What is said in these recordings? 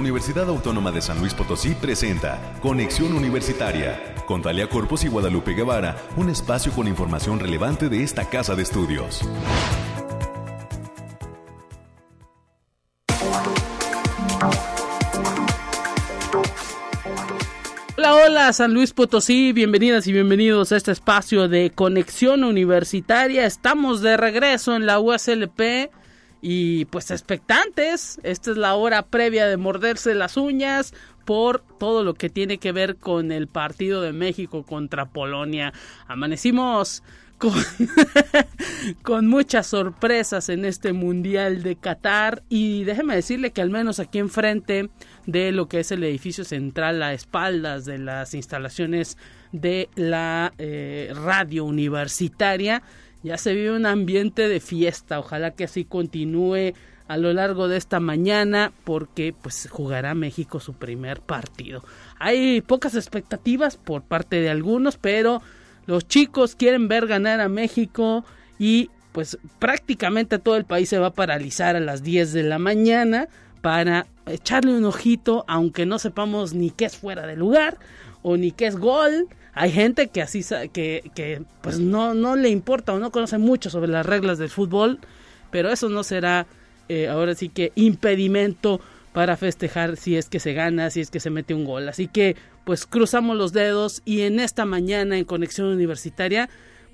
Universidad Autónoma de San Luis Potosí presenta Conexión Universitaria con Talia Corpus y Guadalupe Guevara, un espacio con información relevante de esta casa de estudios. Hola, hola, San Luis Potosí, bienvenidas y bienvenidos a este espacio de conexión universitaria. Estamos de regreso en la USLP y pues expectantes. Esta es la hora previa de morderse las uñas por todo lo que tiene que ver con el partido de México contra Polonia. Amanecimos con, muchas sorpresas en este Mundial de Qatar y déjeme decirle que al menos aquí enfrente de lo que es el edificio central a espaldas de las instalaciones de la eh, radio universitaria ya se vive un ambiente de fiesta. Ojalá que así continúe a lo largo de esta mañana porque pues jugará México su primer partido. Hay pocas expectativas por parte de algunos, pero los chicos quieren ver ganar a México y pues prácticamente todo el país se va a paralizar a las 10 de la mañana para echarle un ojito, aunque no sepamos ni qué es fuera de lugar o ni qué es gol hay gente que así que, que pues no, no le importa o no conoce mucho sobre las reglas del fútbol, pero eso no será eh, ahora sí que impedimento para festejar si es que se gana, si es que se mete un gol. Así que pues cruzamos los dedos y en esta mañana en Conexión Universitaria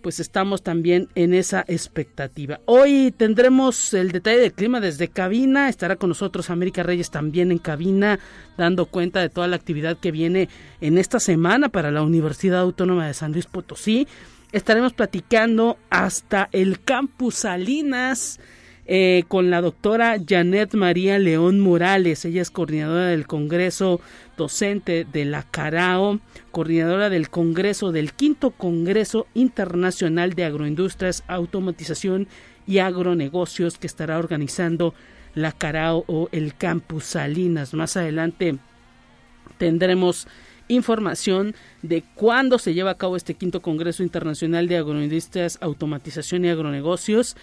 pues estamos también en esa expectativa. Hoy tendremos el detalle del clima desde cabina, estará con nosotros América Reyes también en cabina, dando cuenta de toda la actividad que viene en esta semana para la Universidad Autónoma de San Luis Potosí. Estaremos platicando hasta el campus Salinas eh, con la doctora Janet María León Morales. Ella es coordinadora del Congreso docente de la CARAO, coordinadora del Congreso del Quinto Congreso Internacional de Agroindustrias, Automatización y Agronegocios que estará organizando la CARAO o el Campus Salinas. Más adelante tendremos información de cuándo se lleva a cabo este quinto Congreso Internacional de Agroindustrias, Automatización y Agronegocios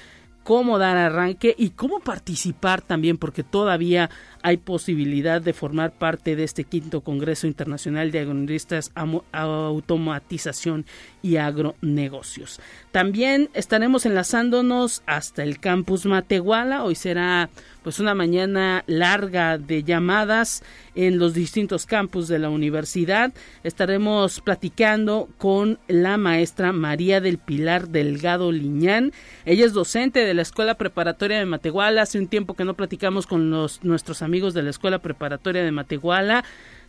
cómo dar arranque y cómo participar también, porque todavía hay posibilidad de formar parte de este quinto Congreso Internacional de Agronomistas, Automatización y Agronegocios. También estaremos enlazándonos hasta el campus Matehuala. Hoy será pues una mañana larga de llamadas en los distintos campus de la universidad. Estaremos platicando con la maestra María del Pilar Delgado Liñán. Ella es docente de la Escuela Preparatoria de Matehuala. Hace un tiempo que no platicamos con los, nuestros amigos de la Escuela Preparatoria de Matehuala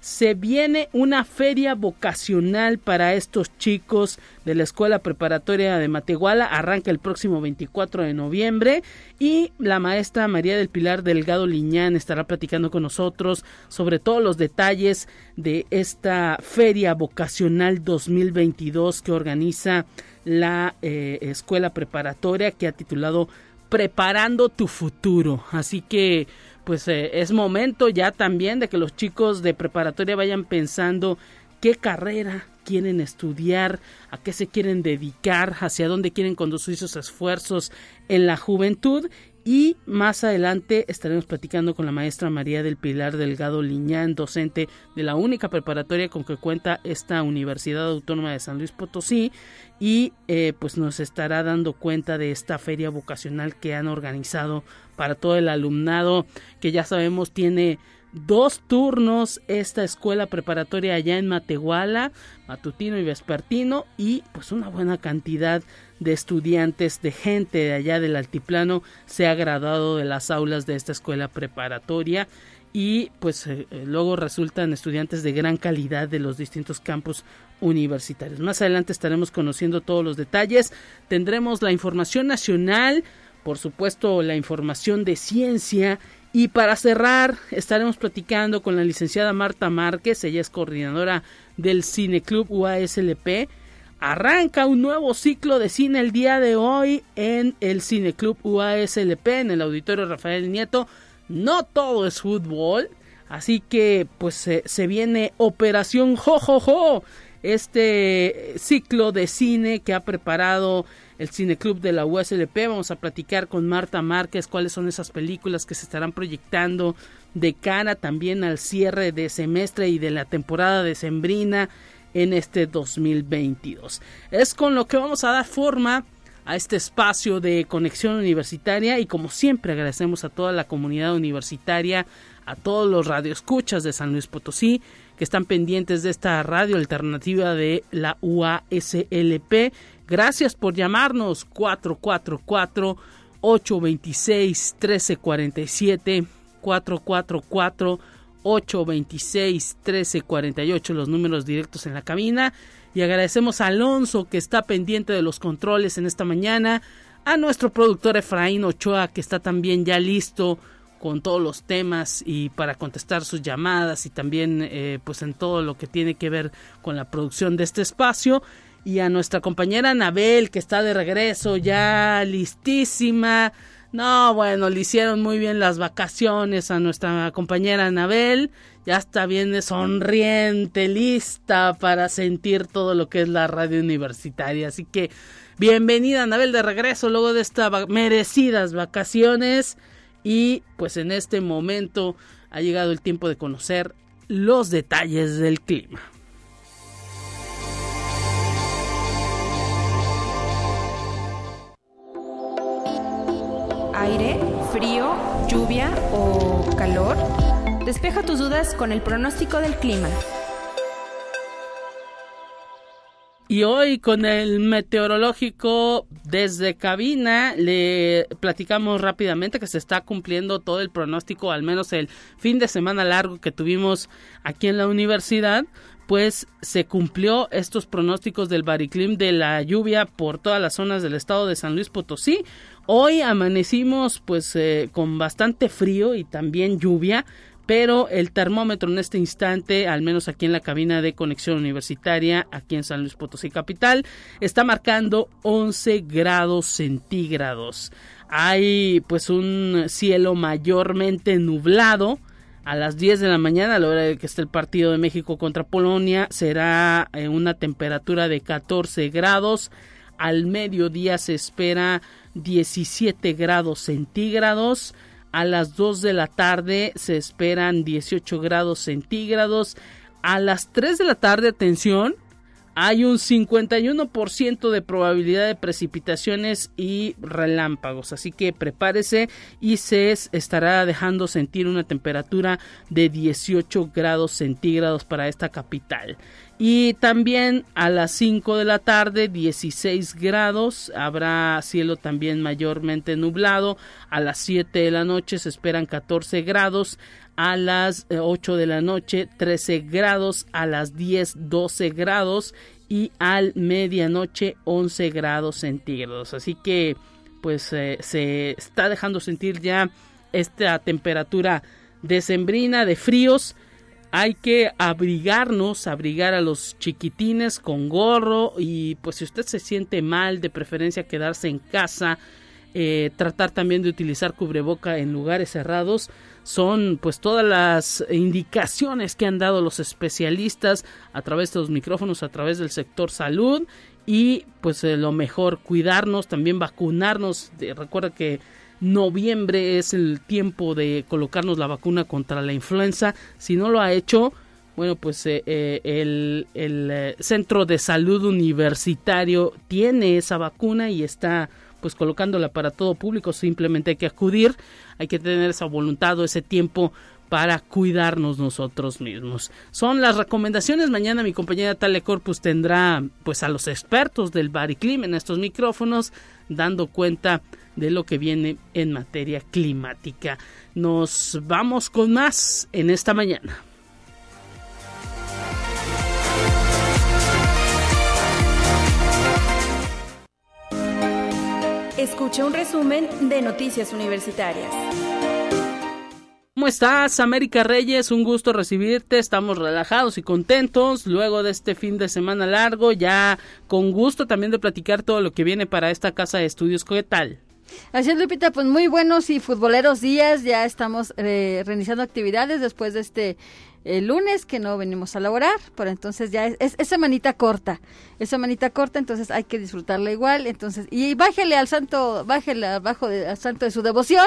se viene una feria vocacional para estos chicos de la Escuela Preparatoria de Matehuala. Arranca el próximo 24 de noviembre y la maestra María del Pilar Delgado Liñán estará platicando con nosotros sobre todos los detalles de esta feria vocacional 2022 que organiza la eh, Escuela Preparatoria que ha titulado Preparando tu futuro. Así que pues eh, es momento ya también de que los chicos de preparatoria vayan pensando qué carrera quieren estudiar, a qué se quieren dedicar, hacia dónde quieren conducir sus esfuerzos en la juventud y más adelante estaremos platicando con la maestra María del Pilar Delgado Liñán, docente de la única preparatoria con que cuenta esta Universidad Autónoma de San Luis Potosí. Y eh, pues nos estará dando cuenta de esta feria vocacional que han organizado para todo el alumnado que ya sabemos tiene dos turnos esta escuela preparatoria allá en Matehuala, matutino y vespertino y pues una buena cantidad de estudiantes, de gente de allá del altiplano se ha graduado de las aulas de esta escuela preparatoria y pues eh, eh, luego resultan estudiantes de gran calidad de los distintos campus universitarios. Más adelante estaremos conociendo todos los detalles, tendremos la información nacional, por supuesto la información de ciencia y para cerrar estaremos platicando con la licenciada Marta Márquez, ella es coordinadora del Cine Club UASLP. Arranca un nuevo ciclo de cine el día de hoy en el Cine Club UASLP, en el Auditorio Rafael Nieto. No todo es fútbol, así que pues se, viene Operación Jojojo, este ciclo de cine que ha preparado el Cineclub de la USLP. Vamos a platicar con Marta Márquez cuáles son esas películas que se estarán proyectando de cara también al cierre de semestre y de la temporada decembrina en este 2022. Es con lo que vamos a dar forma a este espacio de conexión universitaria y como siempre agradecemos a toda la comunidad universitaria, a todos los radioescuchas de San Luis Potosí que están pendientes de esta radio alternativa de la UASLP. Gracias por llamarnos 444 826 1347 444 826 1348 los números directos en la cabina. Y agradecemos a Alonso que está pendiente de los controles en esta mañana, a nuestro productor Efraín Ochoa que está también ya listo con todos los temas y para contestar sus llamadas y también eh, pues en todo lo que tiene que ver con la producción de este espacio. Y a nuestra compañera Anabel que está de regreso ya listísima. No, bueno, le hicieron muy bien las vacaciones a nuestra compañera Anabel ya está bien sonriente, lista para sentir todo lo que es la radio universitaria. Así que bienvenida Anabel de regreso luego de estas merecidas vacaciones y pues en este momento ha llegado el tiempo de conocer los detalles del clima. Aire, frío, lluvia o calor. Despeja tus dudas con el pronóstico del clima. Y hoy con el meteorológico desde cabina le platicamos rápidamente que se está cumpliendo todo el pronóstico, al menos el fin de semana largo que tuvimos aquí en la universidad, pues se cumplió estos pronósticos del bariclim de la lluvia por todas las zonas del estado de San Luis Potosí. Hoy amanecimos pues eh, con bastante frío y también lluvia pero el termómetro en este instante, al menos aquí en la cabina de conexión universitaria, aquí en San Luis Potosí Capital, está marcando 11 grados centígrados. Hay pues un cielo mayormente nublado. A las 10 de la mañana, a la hora de que esté el partido de México contra Polonia, será eh, una temperatura de 14 grados. Al mediodía se espera 17 grados centígrados. A las 2 de la tarde se esperan 18 grados centígrados. A las 3 de la tarde, atención, hay un 51% de probabilidad de precipitaciones y relámpagos, así que prepárese y se estará dejando sentir una temperatura de 18 grados centígrados para esta capital. Y también a las 5 de la tarde 16 grados, habrá cielo también mayormente nublado, a las 7 de la noche se esperan 14 grados, a las 8 de la noche 13 grados, a las 10 12 grados y al medianoche 11 grados centígrados. Así que pues eh, se está dejando sentir ya esta temperatura decembrina de fríos. Hay que abrigarnos, abrigar a los chiquitines con gorro y pues si usted se siente mal, de preferencia quedarse en casa, eh, tratar también de utilizar cubreboca en lugares cerrados son pues todas las indicaciones que han dado los especialistas a través de los micrófonos, a través del sector salud y pues eh, lo mejor cuidarnos, también vacunarnos. recuerda que noviembre es el tiempo de colocarnos la vacuna contra la influenza. Si no lo ha hecho, bueno, pues eh, eh, el, el Centro de Salud Universitario tiene esa vacuna y está pues colocándola para todo público, simplemente hay que acudir, hay que tener esa voluntad o ese tiempo para cuidarnos nosotros mismos. Son las recomendaciones. Mañana mi compañera Tale Corpus tendrá pues a los expertos del Bariclim en estos micrófonos dando cuenta de lo que viene en materia climática. Nos vamos con más en esta mañana. Escucha un resumen de Noticias Universitarias. ¿Cómo estás, América Reyes? Un gusto recibirte. Estamos relajados y contentos luego de este fin de semana largo. Ya con gusto también de platicar todo lo que viene para esta casa de estudios. ¿Qué tal? Así es, Lupita, pues muy buenos y futboleros días. Ya estamos eh, reiniciando actividades después de este el lunes que no venimos a laborar, pero entonces ya es, es, semanita corta, es semanita corta, entonces hay que disfrutarla igual, entonces, y bájele al santo, bájele abajo de, al santo de su devoción,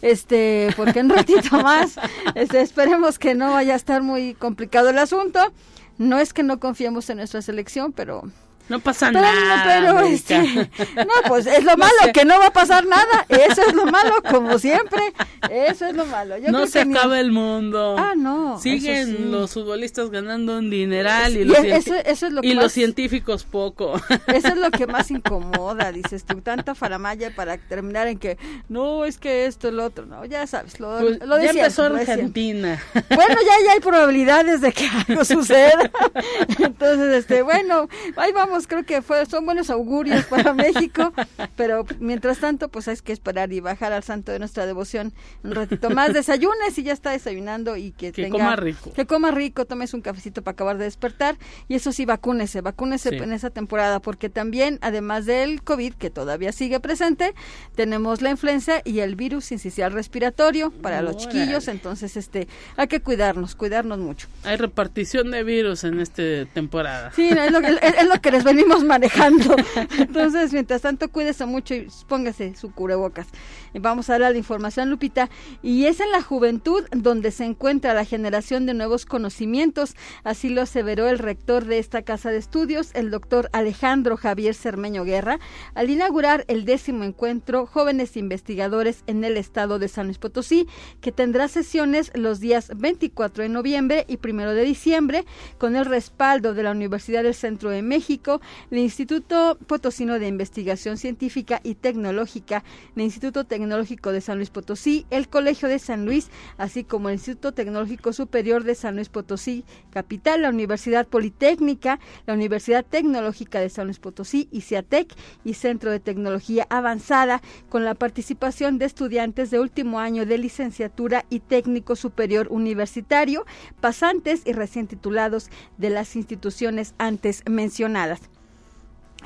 este, porque un ratito más, este, esperemos que no vaya a estar muy complicado el asunto, no es que no confiemos en nuestra selección, pero no pasa nada. Pero, este, no, pues es lo malo, que no va a pasar nada. Eso es lo malo, como siempre. Eso es lo malo. no se acaba el mundo. Ah, no. Siguen los futbolistas ganando un dineral y, los, científicos poco. Eso es lo que más incomoda, dices tú. Tanta faramaya para terminar en que no, es que esto, el otro. No, ya sabes. Lo, pues, lo ya empezó Argentina. Bueno, ya, ya hay probabilidades de que algo suceda. Entonces, este, bueno, ahí vamos creo que fue, son buenos augurios para México, pero mientras tanto, pues hay que esperar y bajar al santo de nuestra devoción un ratito más. Desayunes y ya está desayunando y que, que coma rico. Que coma rico, tomes un cafecito para acabar de despertar y eso sí, vacúnese, vacúnese en esa temporada, porque también, además del COVID, que todavía sigue presente, tenemos la influenza y el virus incisional respiratorio para los chiquillos, entonces este hay que cuidarnos, cuidarnos mucho. Hay repartición de virus en esta temporada. Sí, es lo, es lo que les venimos manejando. Entonces, mientras tanto, cuídese mucho y póngase su cubrebocas. Vamos a dar la información, Lupita. Y es en la juventud donde se encuentra la generación de nuevos conocimientos. Así lo aseveró el rector de esta casa de estudios, el doctor Alejandro Javier Cermeño Guerra, al inaugurar el décimo encuentro Jóvenes Investigadores en el estado de San Luis Potosí, que tendrá sesiones los días 24 de noviembre y 1 de diciembre, con el respaldo de la Universidad del Centro de México, el Instituto Potosino de Investigación Científica y Tecnológica, el Instituto Tecnológico de San Luis Potosí, el Colegio de San Luis, así como el Instituto Tecnológico Superior de San Luis Potosí, capital, la Universidad Politécnica, la Universidad Tecnológica de San Luis Potosí, ICIATEC y Centro de Tecnología Avanzada, con la participación de estudiantes de último año de licenciatura y técnico superior universitario, pasantes y recién titulados de las instituciones antes mencionadas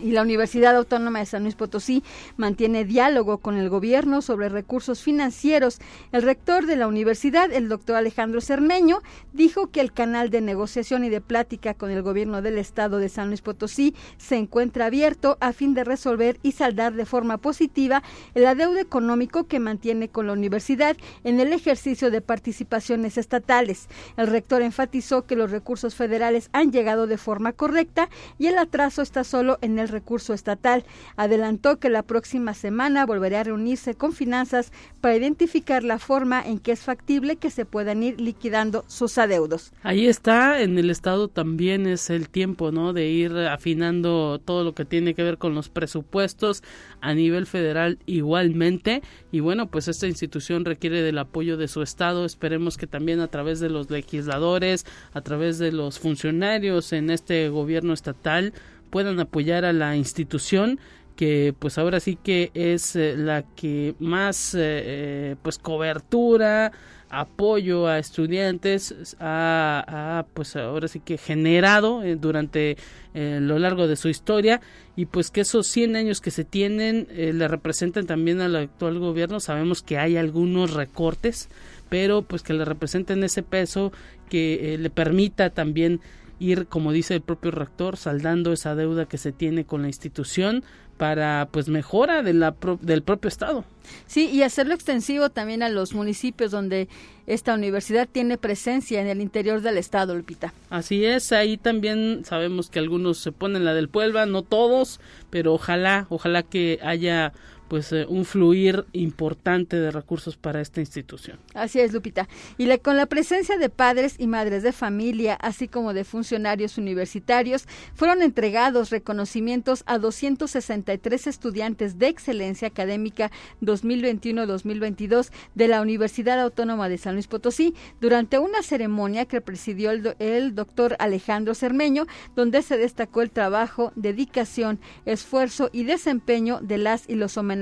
y la Universidad Autónoma de San Luis Potosí mantiene diálogo con el gobierno sobre recursos financieros. El rector de la universidad, el doctor Alejandro Cermeño, dijo que el canal de negociación y de plática con el gobierno del estado de San Luis Potosí se encuentra abierto a fin de resolver y saldar de forma positiva el adeudo económico que mantiene con la universidad en el ejercicio de participaciones estatales. El rector enfatizó que los recursos federales han llegado de forma correcta y el atraso está solo en el recurso estatal. Adelantó que la próxima semana volverá a reunirse con finanzas para identificar la forma en que es factible que se puedan ir liquidando sus adeudos. Ahí está, en el Estado también es el tiempo, ¿no? De ir afinando todo lo que tiene que ver con los presupuestos a nivel federal igualmente. Y bueno, pues esta institución requiere del apoyo de su Estado. Esperemos que también a través de los legisladores, a través de los funcionarios en este gobierno estatal, puedan apoyar a la institución que pues ahora sí que es eh, la que más eh, eh, pues cobertura apoyo a estudiantes ha, pues ahora sí que generado durante lo largo de su historia. Y pues que esos 100 años que se tienen le representan también al actual gobierno. Sabemos que hay algunos recortes pero pues que le representen ese peso que le permita también ir, como dice el propio rector, saldando esa deuda que se tiene con la institución para pues mejora de la del propio estado. Sí, y hacerlo extensivo también a los municipios donde esta universidad tiene presencia en el interior del estado, Lupita. Así es, ahí también sabemos que algunos se ponen la del Puebla, no todos, pero ojalá, ojalá que haya pues eh, un fluir importante de recursos para esta institución. Así es, Lupita. Y con la presencia de padres y madres de familia, así como de funcionarios universitarios, fueron entregados reconocimientos a 263 estudiantes de excelencia académica 2021-2022 de la Universidad Autónoma de San Luis Potosí durante una ceremonia que presidió el, el doctor Alejandro Cermeño, donde se destacó el trabajo, dedicación, esfuerzo y desempeño de las y los homenajes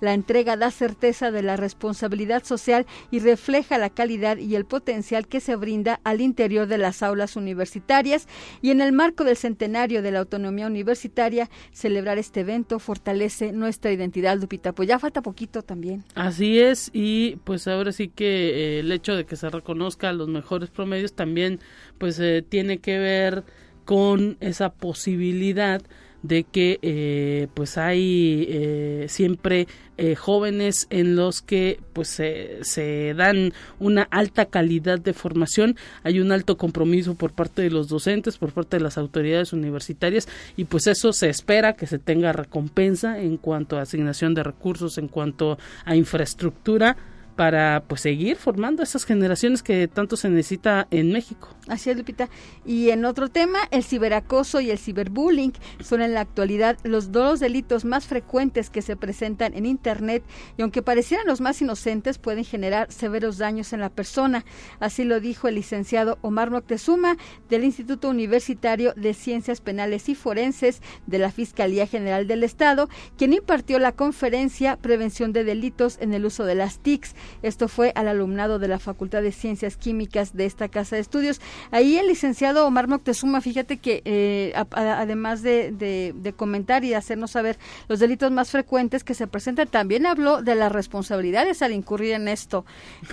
La entrega da certeza de la responsabilidad social y refleja la calidad y el potencial que se brinda al interior de las aulas universitarias y en el marco del centenario de la autonomía universitaria, celebrar este evento fortalece nuestra identidad, Lupita. Pues ya falta poquito también. Así es, y pues ahora sí que eh, el hecho de que se reconozca los mejores promedios también pues eh, tiene que ver con esa posibilidad de que eh, pues hay eh, siempre eh, jóvenes en los que pues se dan una alta calidad de formación. Hay un alto compromiso por parte de los docentes por parte de las autoridades universitarias y pues eso se espera que se tenga recompensa en cuanto a asignación de recursos en cuanto a infraestructura para pues seguir formando esas generaciones que tanto se necesita en México. Así es, Lupita. Y en otro tema, el ciberacoso y el ciberbullying son en la actualidad los dos delitos más frecuentes que se presentan en Internet y aunque parecieran los más inocentes, pueden generar severos daños en la persona. Así lo dijo el licenciado Omar Moctezuma del Instituto Universitario de Ciencias Penales y Forenses de la Fiscalía General del Estado, quien impartió la conferencia Prevención de Delitos en el uso de las TICs. Esto fue al alumnado de la Facultad de Ciencias Químicas de esta casa de estudios. Ahí el licenciado Omar Moctezuma, fíjate que eh, además de, comentar y de hacernos saber los delitos más frecuentes que se presentan, también habló de las responsabilidades al incurrir en esto.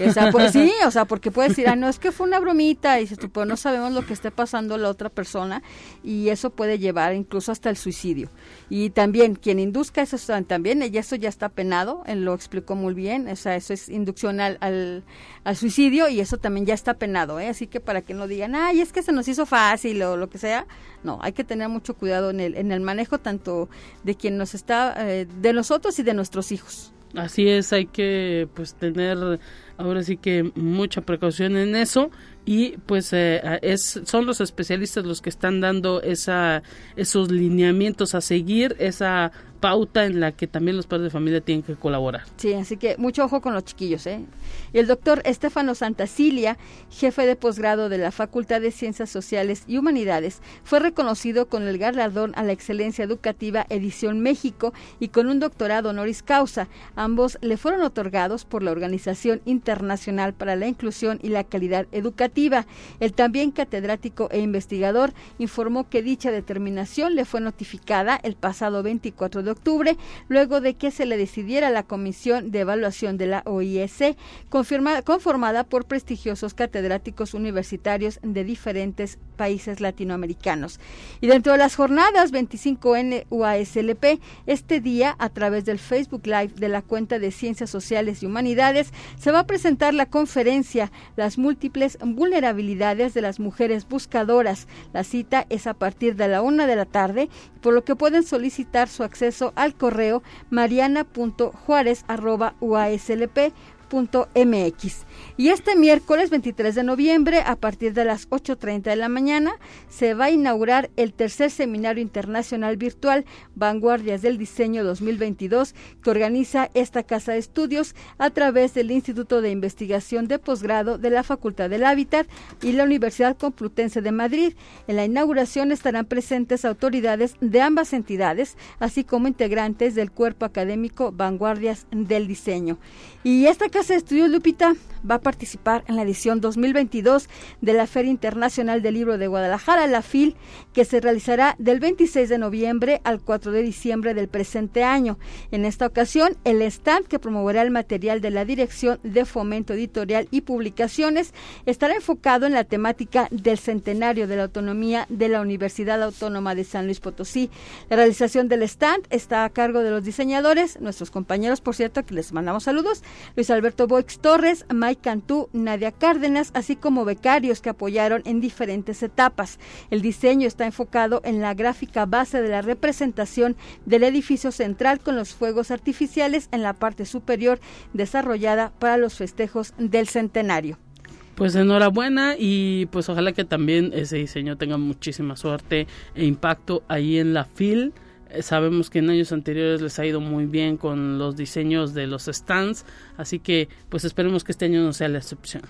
O sea, pues sí, o sea, porque puede decir, ah, no, es que fue una bromita y pues no sabemos lo que esté pasando la otra persona y eso puede llevar incluso hasta el suicidio. Y también quien induzca eso también, y eso ya está penado, él lo explicó muy bien, o sea, eso es inducción al, al, suicidio y eso también ya está penado, ¿eh? así que para que no digan, ay, es que se nos hizo fácil o lo que sea, no, hay que tener mucho cuidado en el, en el manejo tanto de quien nos está, eh, de nosotros y de nuestros hijos. Así es, hay que pues tener ahora sí que mucha precaución en eso y pues eh, es son los especialistas los que están dando esa esos lineamientos a seguir esa pauta en la que también los padres de familia tienen que colaborar. Sí, así que mucho ojo con los chiquillos, ¿eh? El doctor Estefano Santacilia, jefe de posgrado de la Facultad de Ciencias Sociales y Humanidades, fue reconocido con el galardón a la excelencia educativa Edición México y con un doctorado honoris causa. Ambos le fueron otorgados por la Organización Internacional para la Inclusión y la Calidad Educativa. El también catedrático e investigador informó que dicha determinación le fue notificada el pasado 24 de octubre, luego de que se le decidiera la Comisión de Evaluación de la OIS, conformada por prestigiosos catedráticos universitarios de diferentes países latinoamericanos. Y dentro de las jornadas 25N UASLP, este día, a través del Facebook Live de la cuenta de Ciencias Sociales y Humanidades, se va a presentar la conferencia Las múltiples vulnerabilidades de las mujeres buscadoras. La cita es a partir de la una de la tarde, por lo que pueden solicitar su acceso al correo mariana.juárez.uaslp Y este miércoles 23 de noviembre, a partir de las 8.30 de la mañana, se va a inaugurar el tercer Seminario Internacional Virtual Vanguardias del Diseño 2022 que organiza esta Casa de Estudios a través del Instituto de Investigación de Posgrado de la Facultad del Hábitat y la Universidad Complutense de Madrid. En la inauguración estarán presentes autoridades de ambas entidades, así como integrantes del cuerpo académico Vanguardias del Diseño. Y esta Casa de Estudios Lupita va a participar en la edición 2022 de la Feria Internacional del Libro de Guadalajara, la FIL, que se realizará del 26 de noviembre al 4 de diciembre del presente año. En esta ocasión, el stand que promoverá el material de la Dirección de Fomento Editorial y Publicaciones estará enfocado en la temática del centenario de la autonomía de la Universidad Autónoma de San Luis Potosí. La realización del stand está a cargo de los diseñadores, nuestros compañeros, por cierto, que les mandamos saludos, Luis Alberto Boix Torres, Mike Cantú, Nadia Cárdenas, así como becarios que apoyaron en diferentes etapas. El diseño está enfocado en la gráfica base de la representación del edificio central con los fuegos artificiales en la parte superior desarrollada para los festejos del centenario. Pues enhorabuena y pues ojalá que también ese diseño tenga muchísima suerte e impacto ahí en la FIL. Sabemos que en años anteriores les ha ido muy bien con los diseños de los stands, así que pues esperemos que este año no sea la excepción.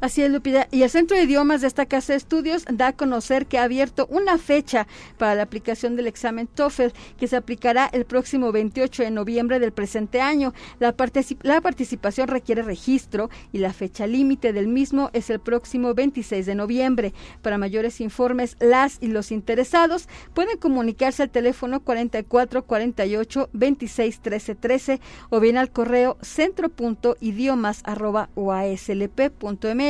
Así es, Lupita. Y el Centro de Idiomas de esta Casa de Estudios da a conocer que ha abierto una fecha para la aplicación del examen TOEFL, que se aplicará el próximo 28 de noviembre del presente año. La, la participación requiere registro y la fecha límite del mismo es el próximo 26 de noviembre. Para mayores informes, las y los interesados pueden comunicarse al teléfono 44 48 26 13 13 o bien al correo centro.idiomas.uaslp.mx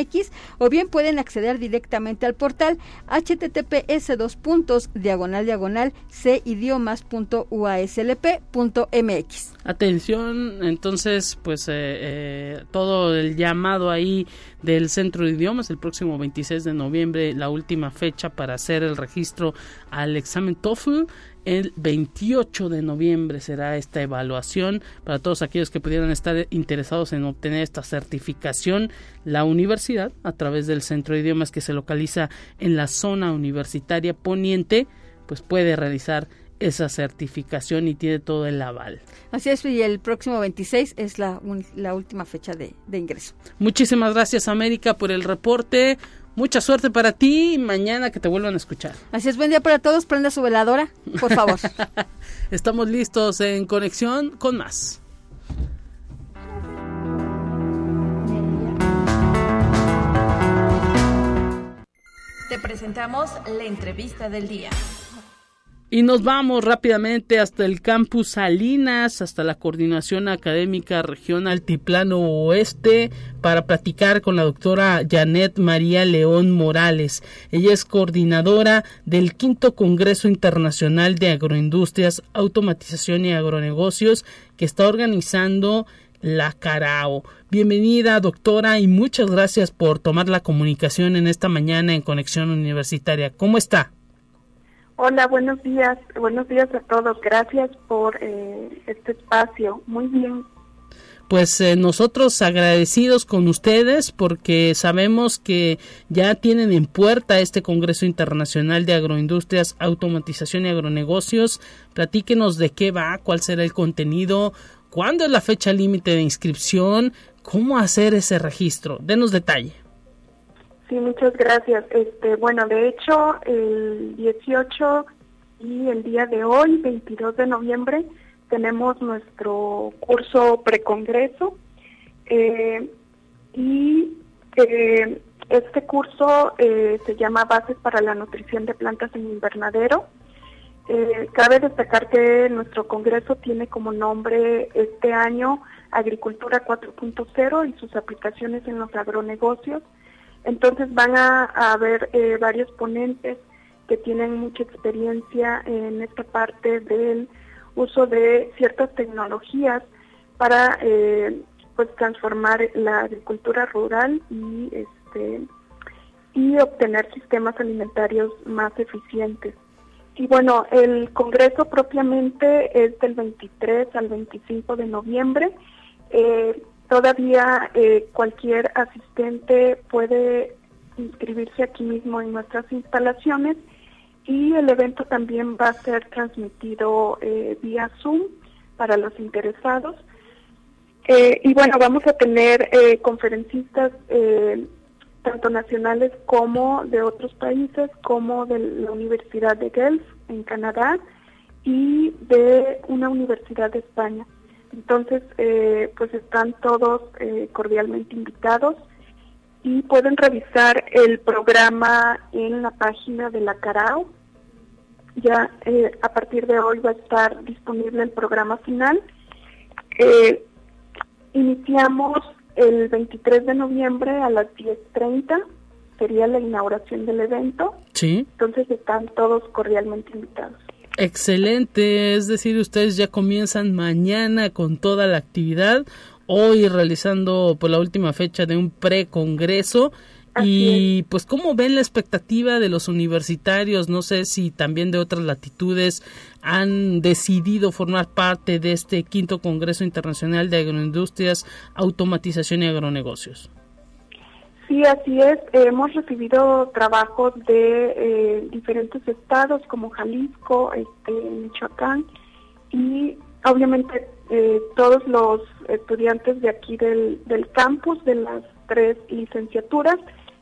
o bien pueden acceder directamente al portal https dos puntos diagonal diagonal cidiomas.uaslp.mx. Atención, entonces, pues eh, eh, todo el llamado ahí del Centro de Idiomas el próximo 26 de noviembre, la última fecha para hacer el registro al examen TOEFL el 28 de noviembre será esta evaluación para todos aquellos que pudieran estar interesados en obtener esta certificación. La universidad, a través del Centro de Idiomas que se localiza en la zona universitaria poniente, pues puede realizar esa certificación y tiene todo el aval. Así es, y el próximo 26 es la, la última fecha de, de ingreso. Muchísimas gracias, América, por el reporte. Mucha suerte para ti y mañana que te vuelvan a escuchar. Así es, buen día para todos. Prenda su veladora, por favor. Estamos listos en conexión con más. Te presentamos la entrevista del día. Y nos vamos rápidamente hasta el campus Salinas, hasta la Coordinación Académica Región Altiplano Oeste, para platicar con la doctora Janet María León Morales. Ella es coordinadora del quinto Congreso Internacional de Agroindustrias, Automatización y Agronegocios, que está organizando la Carao. Bienvenida, doctora, y muchas gracias por tomar la comunicación en esta mañana en Conexión Universitaria. ¿Cómo está? Hola, buenos días. Buenos días a todos. Gracias por eh, este espacio. Muy bien. Pues eh, nosotros agradecidos con ustedes porque sabemos que ya tienen en puerta este Congreso Internacional de Agroindustrias, Automatización y Agronegocios. Platíquenos de qué va, cuál será el contenido, cuándo es la fecha límite de inscripción, cómo hacer ese registro. Denos detalle. Sí, muchas gracias. Este, bueno, de hecho, el 18 y el día de hoy, 22 de noviembre, tenemos nuestro curso precongreso eh, y eh, este curso eh, se llama Bases para la Nutrición de Plantas en Invernadero. Cabe destacar que nuestro congreso tiene como nombre este año Agricultura 4.0 y sus aplicaciones en los agronegocios. Entonces van a, haber eh, varios ponentes que tienen mucha experiencia en esta parte del uso de ciertas tecnologías para eh, pues transformar la agricultura rural y este y obtener sistemas alimentarios más eficientes. Y bueno, el congreso propiamente es del 23 al 25 de noviembre. Eh, Todavía eh, cualquier asistente puede inscribirse aquí mismo en nuestras instalaciones y el evento también va a ser transmitido eh, vía Zoom para los interesados. Eh, y bueno, vamos a tener conferencistas tanto nacionales como de otros países, como de la Universidad de Guelph en Canadá y de una universidad de España. Entonces, eh, pues están todos eh, cordialmente invitados y pueden revisar el programa en la página de la Carao. Ya eh, a partir de hoy va a estar disponible el programa final. iniciamos el 23 de noviembre a las 10.30, sería la inauguración del evento. Sí. Entonces están todos cordialmente invitados. Excelente, es decir, ustedes ya comienzan mañana con toda la actividad, hoy realizando por pues, la última fecha de un pre-congreso. Y pues cómo ven la expectativa de los universitarios, no sé si también de otras latitudes han decidido formar parte de este quinto Congreso Internacional de Agroindustrias, Automatización y Agronegocios. Sí, así es. hemos recibido trabajos de eh, diferentes estados como Jalisco, este, Michoacán y obviamente eh, todos los estudiantes de aquí del, del campus, de las tres licenciaturas,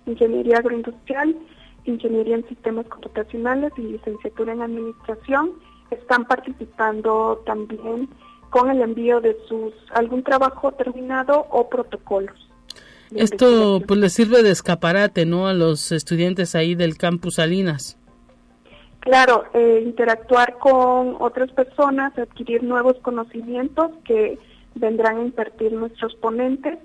Ingeniería Agroindustrial, Ingeniería en Sistemas Computacionales y Licenciatura en Administración. Están participando también con el envío de sus algún trabajo terminado o protocolos. Esto pues le sirve de escaparate, ¿no? A los estudiantes ahí del campus Salinas. Claro, eh, interactuar con otras personas, adquirir nuevos conocimientos que vendrán a impartir nuestros ponentes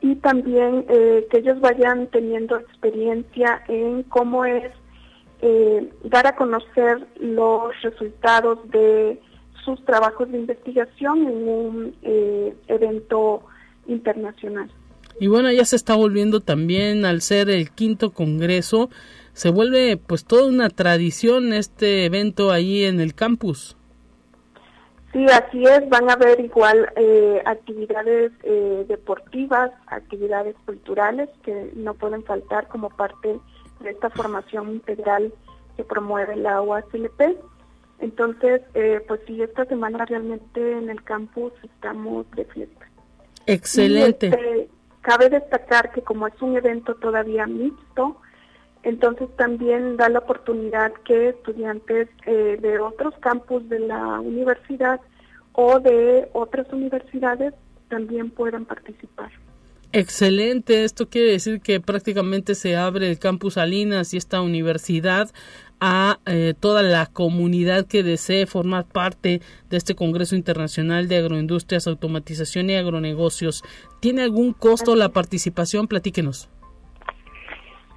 y también eh, que ellos vayan teniendo experiencia en cómo es eh, dar a conocer los resultados de sus trabajos de investigación en un eh, evento internacional. Y bueno, ya se está volviendo también al ser el quinto congreso, se vuelve pues toda una tradición este evento ahí en el campus. Sí, así es, van a haber igual eh, actividades eh, deportivas, actividades culturales que no pueden faltar como parte de esta formación integral que promueve la UASLP. Entonces, eh, pues sí, esta semana realmente en el campus estamos de fiesta. Excelente. Este, cabe destacar que como es un evento todavía mixto, entonces también da la oportunidad que estudiantes eh, de otros campus de la universidad o de otras universidades también puedan participar. Excelente, esto quiere decir que prácticamente se abre el campus Salinas y esta universidad a eh, toda la comunidad que desee formar parte de este Congreso Internacional de Agroindustrias, Automatización y Agronegocios. ¿Tiene algún costo la participación? Platíquenos.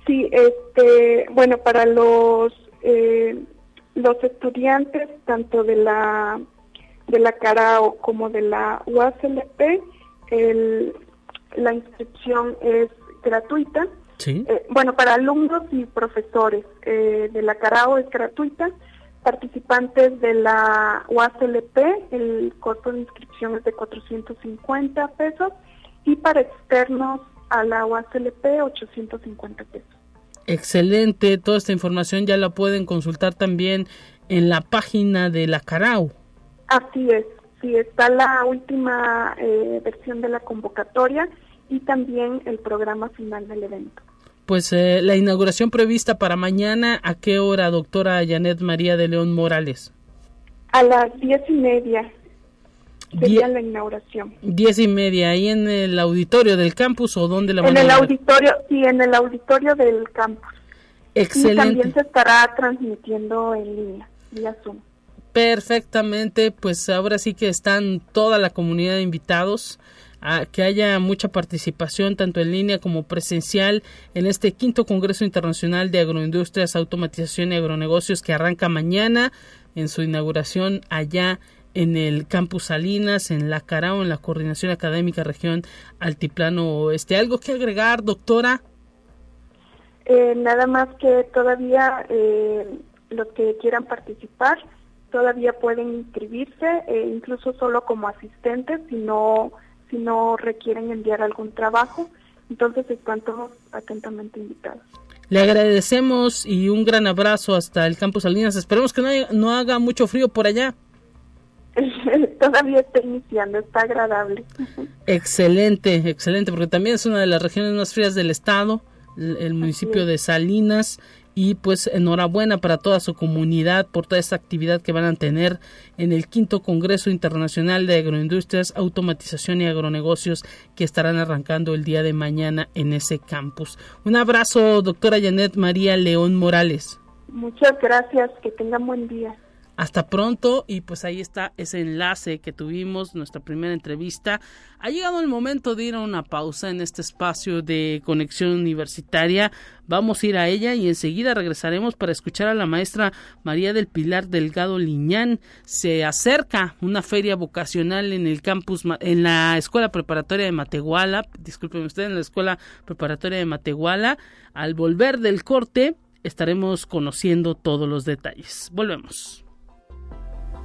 Sí, este, bueno, para los eh, los estudiantes tanto de la de la CARAO como de la UASLP, el, la inscripción es gratuita. Sí. Eh, bueno, para alumnos y profesores eh, de la CARAO es gratuita. Participantes de la UASLP, el costo de inscripción es de 450 pesos y para externos a la UASLP 850 pesos. Excelente, toda esta información ya la pueden consultar también en la página de la Carao. Así es, sí, está la última eh, versión de la convocatoria y también el programa final del evento. Pues eh, la inauguración prevista para mañana, ¿a qué hora, doctora Janet María de León Morales? A las diez y media sería la inauguración. Diez y media, ahí en el auditorio del campus o dónde la En el auditorio, sí, en el auditorio del campus. Excelente. Y también se estará transmitiendo en línea, vía Zoom. Perfectamente, pues ahora sí que están toda la comunidad de invitados a que haya mucha participación tanto en línea como presencial en este quinto Congreso Internacional de Agroindustrias, Automatización y Agronegocios que arranca mañana en su inauguración allá en el campus Salinas, en la Carao, en la Coordinación Académica Región Altiplano Oeste. ¿Algo que agregar, doctora? Eh, nada más que todavía eh, los que quieran participar todavía pueden inscribirse, eh, incluso solo como asistentes, si no, si no requieren enviar algún trabajo. Entonces están todos atentamente invitados. Le agradecemos y un gran abrazo hasta el campus Salinas. Esperemos que no, no haga mucho frío por allá. Todavía está iniciando, está agradable. Excelente, excelente, porque también es una de las regiones más frías del estado, el, municipio de Salinas. Y pues enhorabuena para toda su comunidad por toda esta actividad que van a tener en el quinto Congreso Internacional de Agroindustrias, Automatización y Agronegocios que estarán arrancando el día de mañana en ese campus. Un abrazo, doctora Janet María León Morales. Muchas gracias, que tengan buen día. Hasta pronto y pues ahí está ese enlace que tuvimos, nuestra primera entrevista. Ha llegado el momento de ir a una pausa en este espacio de conexión universitaria. Vamos a ir a ella y enseguida regresaremos para escuchar a la maestra María del Pilar Delgado Liñán. Se acerca una feria vocacional en el campus, en la Escuela Preparatoria de Matehuala. Disculpen usted, en la Escuela Preparatoria de Matehuala. Al volver del corte estaremos conociendo todos los detalles. Volvemos.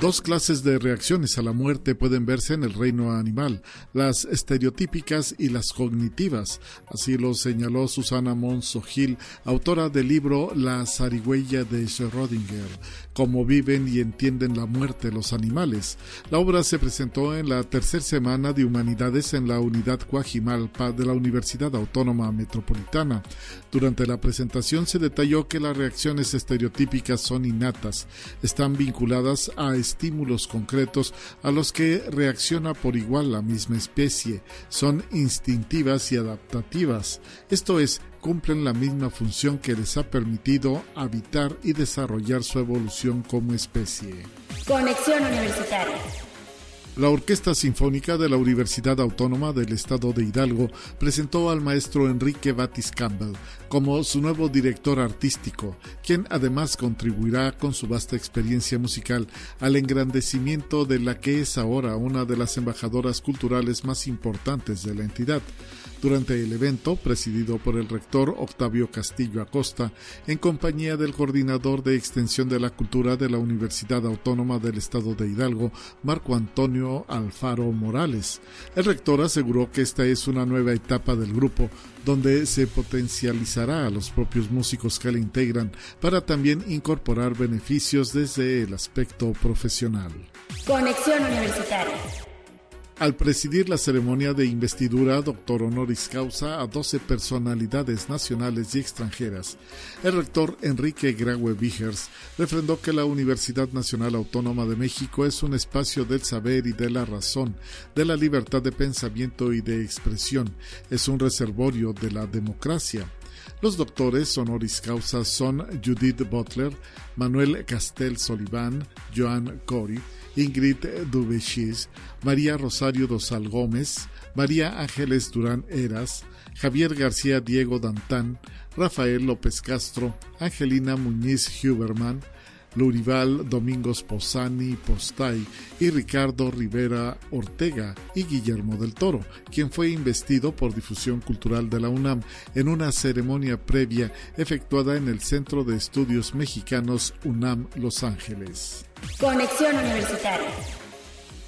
Dos clases de reacciones a la muerte pueden verse en el reino animal, las estereotípicas y las cognitivas. Así lo señaló Susana Monzo Gil, autora del libro La zarigüeya de Schrödinger, cómo viven y entienden la muerte los animales. La obra se presentó en la tercera semana de Humanidades en la Unidad Cuajimalpa de la Universidad Autónoma Metropolitana. Durante la presentación se detalló que las reacciones estereotípicas son innatas, están vinculadas a estímulos concretos a los que reacciona por igual la misma especie, son instintivas y adaptativas, esto es, cumplen la misma función que les ha permitido habitar y desarrollar su evolución como especie. Conexión Universitaria. La Orquesta Sinfónica de la Universidad Autónoma del Estado de Hidalgo presentó al maestro Enrique Batis Campbell como su nuevo director artístico, quien además contribuirá con su vasta experiencia musical al engrandecimiento de la que es ahora una de las embajadoras culturales más importantes de la entidad durante el evento, presidido por el rector Octavio Castillo Acosta, en compañía del coordinador de Extensión de la Cultura de la Universidad Autónoma del Estado de Hidalgo, Marco Antonio Alfaro Morales. El rector aseguró que esta es una nueva etapa del grupo, donde se potencializará a los propios músicos que la integran para también incorporar beneficios desde el aspecto profesional. Conexión Universitaria. Al presidir la ceremonia de investidura, doctor honoris causa a 12 personalidades nacionales y extranjeras, el rector Enrique Graue Vigers refrendó que la Universidad Nacional Autónoma de México es un espacio del saber y de la razón, de la libertad de pensamiento y de expresión, es un reservorio de la democracia. Los doctores honoris causa son Judith Butler, Manuel Castel Soliván, Joan Cori, Ingrid Dubechis, María Rosario Dosal Gómez, María Ángeles Durán Eras, Javier García Diego Dantán, Rafael López Castro, Angelina Muñiz Huberman, Lurival Domingos Posani Postay y Ricardo Rivera Ortega y Guillermo del Toro, quien fue investido por Difusión Cultural de la UNAM en una ceremonia previa efectuada en el Centro de Estudios Mexicanos UNAM Los Ángeles. Conexión Universitaria.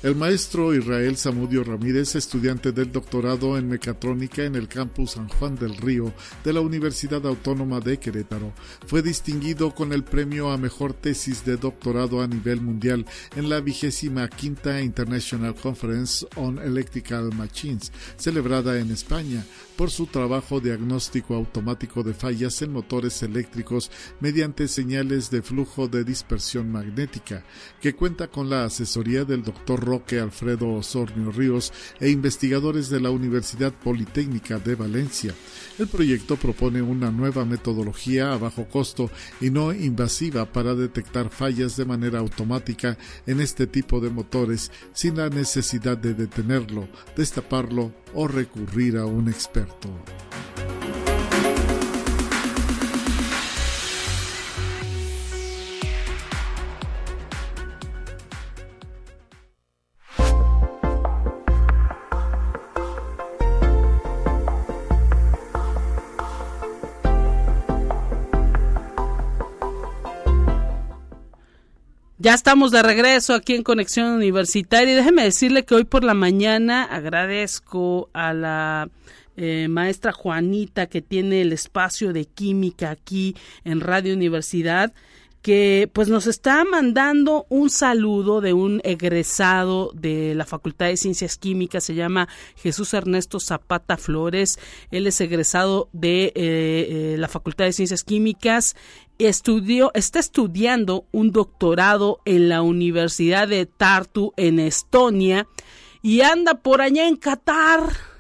El maestro Israel Samudio Ramírez, estudiante del doctorado en mecatrónica en el campus San Juan del Río de la Universidad Autónoma de Querétaro, fue distinguido con el premio a mejor tesis de doctorado a nivel mundial en la vigésima quinta International Conference on Electrical Machines, celebrada en España, por su trabajo diagnóstico automático de fallas en motores eléctricos mediante señales de flujo de dispersión magnética, que cuenta con la asesoría del doctor Roque Alfredo Osornio Ríos e investigadores de la Universidad Politécnica de Valencia. El proyecto propone una nueva metodología a bajo costo y no invasiva para detectar fallas de manera automática en este tipo de motores sin la necesidad de detenerlo, destaparlo o recurrir a un experto. Ya estamos de regreso aquí en Conexión Universitaria déjeme decirle que hoy por la mañana agradezco a la eh, maestra Juanita que tiene el espacio de química aquí en Radio Universidad que pues nos está mandando un saludo de un egresado de la Facultad de Ciencias Químicas, se llama Jesús Ernesto Zapata Flores, él es egresado de eh, eh, la Facultad de Ciencias Químicas, estudió, está estudiando un doctorado en la Universidad de Tartu en Estonia y anda por allá en Qatar.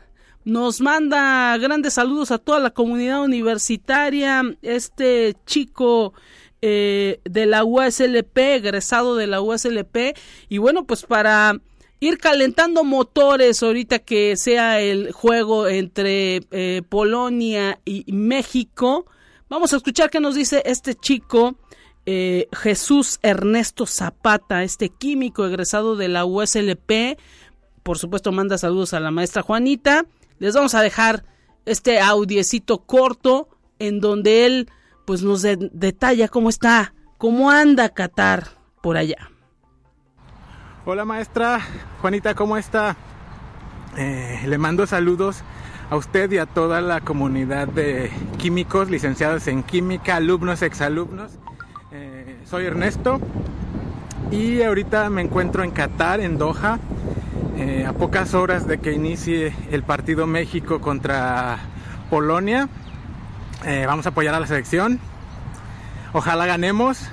Nos manda grandes saludos a toda la comunidad universitaria. Este chico eh, de la USLP, egresado de la USLP. Y bueno, pues para ir calentando motores ahorita que sea el juego entre eh, Polonia y México. Vamos a escuchar qué nos dice este chico. Eh, Jesús Ernesto Zapata, este químico egresado de la USLP, por supuesto manda saludos a la maestra Juanita. Les vamos a dejar este audiecito corto en donde él pues nos detalla cómo está, cómo anda Qatar por allá. Hola maestra Juanita, ¿cómo está? Eh, le mando saludos a usted y a toda la comunidad de químicos, licenciados en química, alumnos, exalumnos. Eh, soy Ernesto y ahorita me encuentro en Qatar, en Doha, eh, a pocas horas de que inicie el partido México contra Polonia. Eh, vamos a apoyar a la selección. Ojalá ganemos.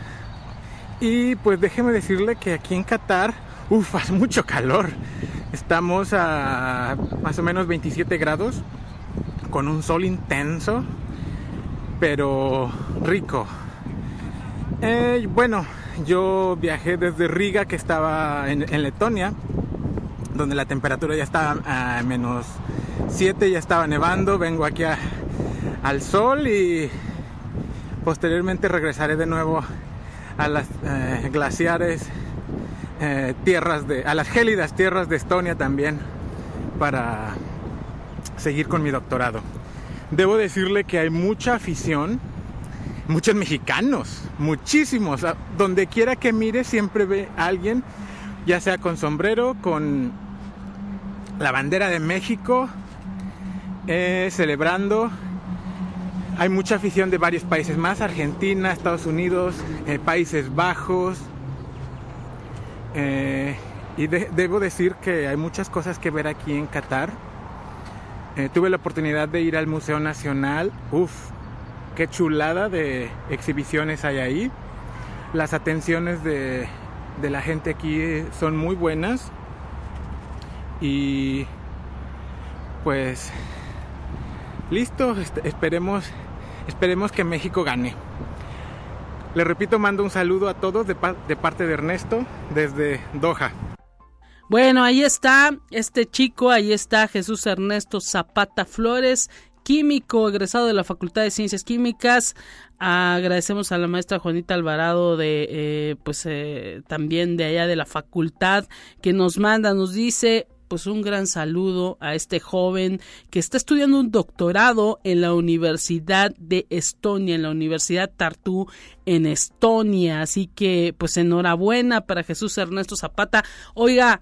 Y pues déjeme decirle que aquí en Qatar, uff, hace mucho calor. Estamos a más o menos 27 grados, con un sol intenso, pero rico. Eh, bueno, yo viajé desde Riga, que estaba en, Letonia, donde la temperatura ya estaba a menos 7, ya estaba nevando. Vengo aquí al sol y posteriormente regresaré de nuevo a las eh, glaciares eh, tierras de, a las gélidas tierras de Estonia también para seguir con mi doctorado. Debo decirle que hay mucha afición muchos mexicanos, muchísimos. Donde quiera que mire siempre ve a alguien, ya sea con sombrero, con la bandera de México, eh, celebrando. Hay mucha afición de varios países más, Argentina, Estados Unidos, eh, Países Bajos. Eh, y debo decir que hay muchas cosas que ver aquí en Qatar. tuve la oportunidad de ir al Museo Nacional. Uf, qué chulada de exhibiciones hay ahí. Las atenciones de, la gente aquí son muy buenas. Y pues listo, esperemos, esperemos que México gane. Le repito, mando un saludo a todos de, de parte de Ernesto desde Doha. Bueno, ahí está este chico, ahí está Jesús Ernesto Zapata Flores, químico, egresado de la Facultad de Ciencias Químicas. Agradecemos a la maestra Juanita Alvarado de, eh, pues, eh, también de allá de la facultad que nos manda, nos dice, pues un gran saludo a este joven que está estudiando un doctorado en la Universidad de Estonia, en la Universidad Tartu en Estonia. Así que, pues enhorabuena para Jesús Ernesto Zapata. Oiga,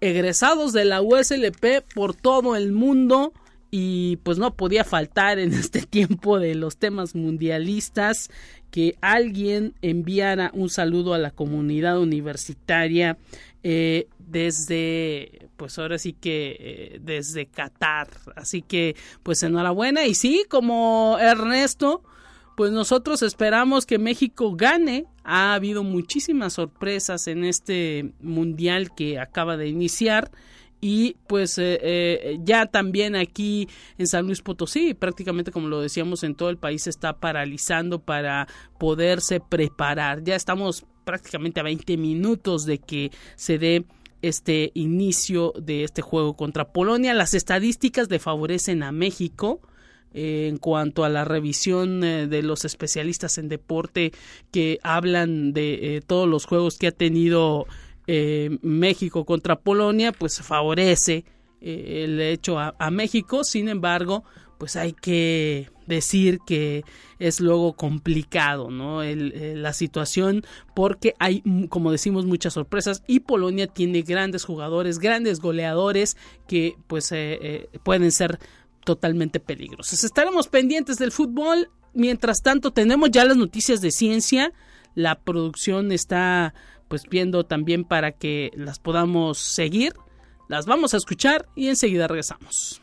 egresados de la USLP por todo el mundo y pues no podía faltar en este tiempo de los temas mundialistas que alguien enviara un saludo a la comunidad universitaria eh, desde pues ahora sí que eh, desde Qatar así que pues enhorabuena y sí como Ernesto pues nosotros esperamos que México gane. Ha habido muchísimas sorpresas en este mundial que acaba de iniciar y pues eh, eh, ya también aquí en San Luis Potosí, prácticamente como lo decíamos en todo el país, se está paralizando para poderse preparar. Ya estamos prácticamente a 20 minutos de que se dé este inicio de este juego contra Polonia. Las estadísticas le favorecen a México. Eh, en cuanto a la revisión de los especialistas en deporte que hablan de todos los juegos que ha tenido eh, México contra Polonia, pues favorece eh, el hecho a, México. Sin embargo, pues hay que decir que es luego complicado, ¿no? la situación porque hay, como decimos, muchas sorpresas y Polonia tiene grandes jugadores, grandes goleadores que pues eh, pueden ser totalmente peligrosos. Estaremos pendientes del fútbol. Mientras tanto, tenemos ya las noticias de ciencia. La producción está pues viendo también para que las podamos seguir. Las vamos a escuchar y enseguida regresamos.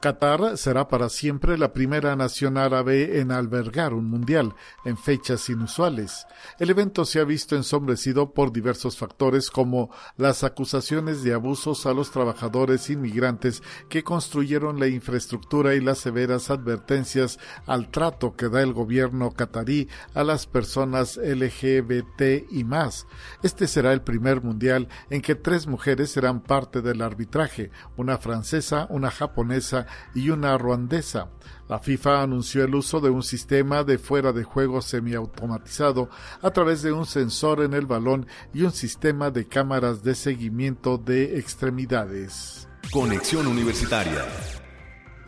Qatar será para siempre la primera nación árabe en albergar un mundial en fechas inusuales. El evento se ha visto ensombrecido por diversos factores como las acusaciones de abusos a los trabajadores inmigrantes que construyeron la infraestructura y las severas advertencias al trato que da el gobierno qatarí a las personas LGBT y más. Este será el primer mundial en que tres mujeres serán parte del arbitraje, una francesa, una japonesa y una ruandesa. La FIFA anunció el uso de un sistema de fuera de juego semiautomatizado a través de un sensor en el balón y un sistema de cámaras de seguimiento de extremidades. Conexión Universitaria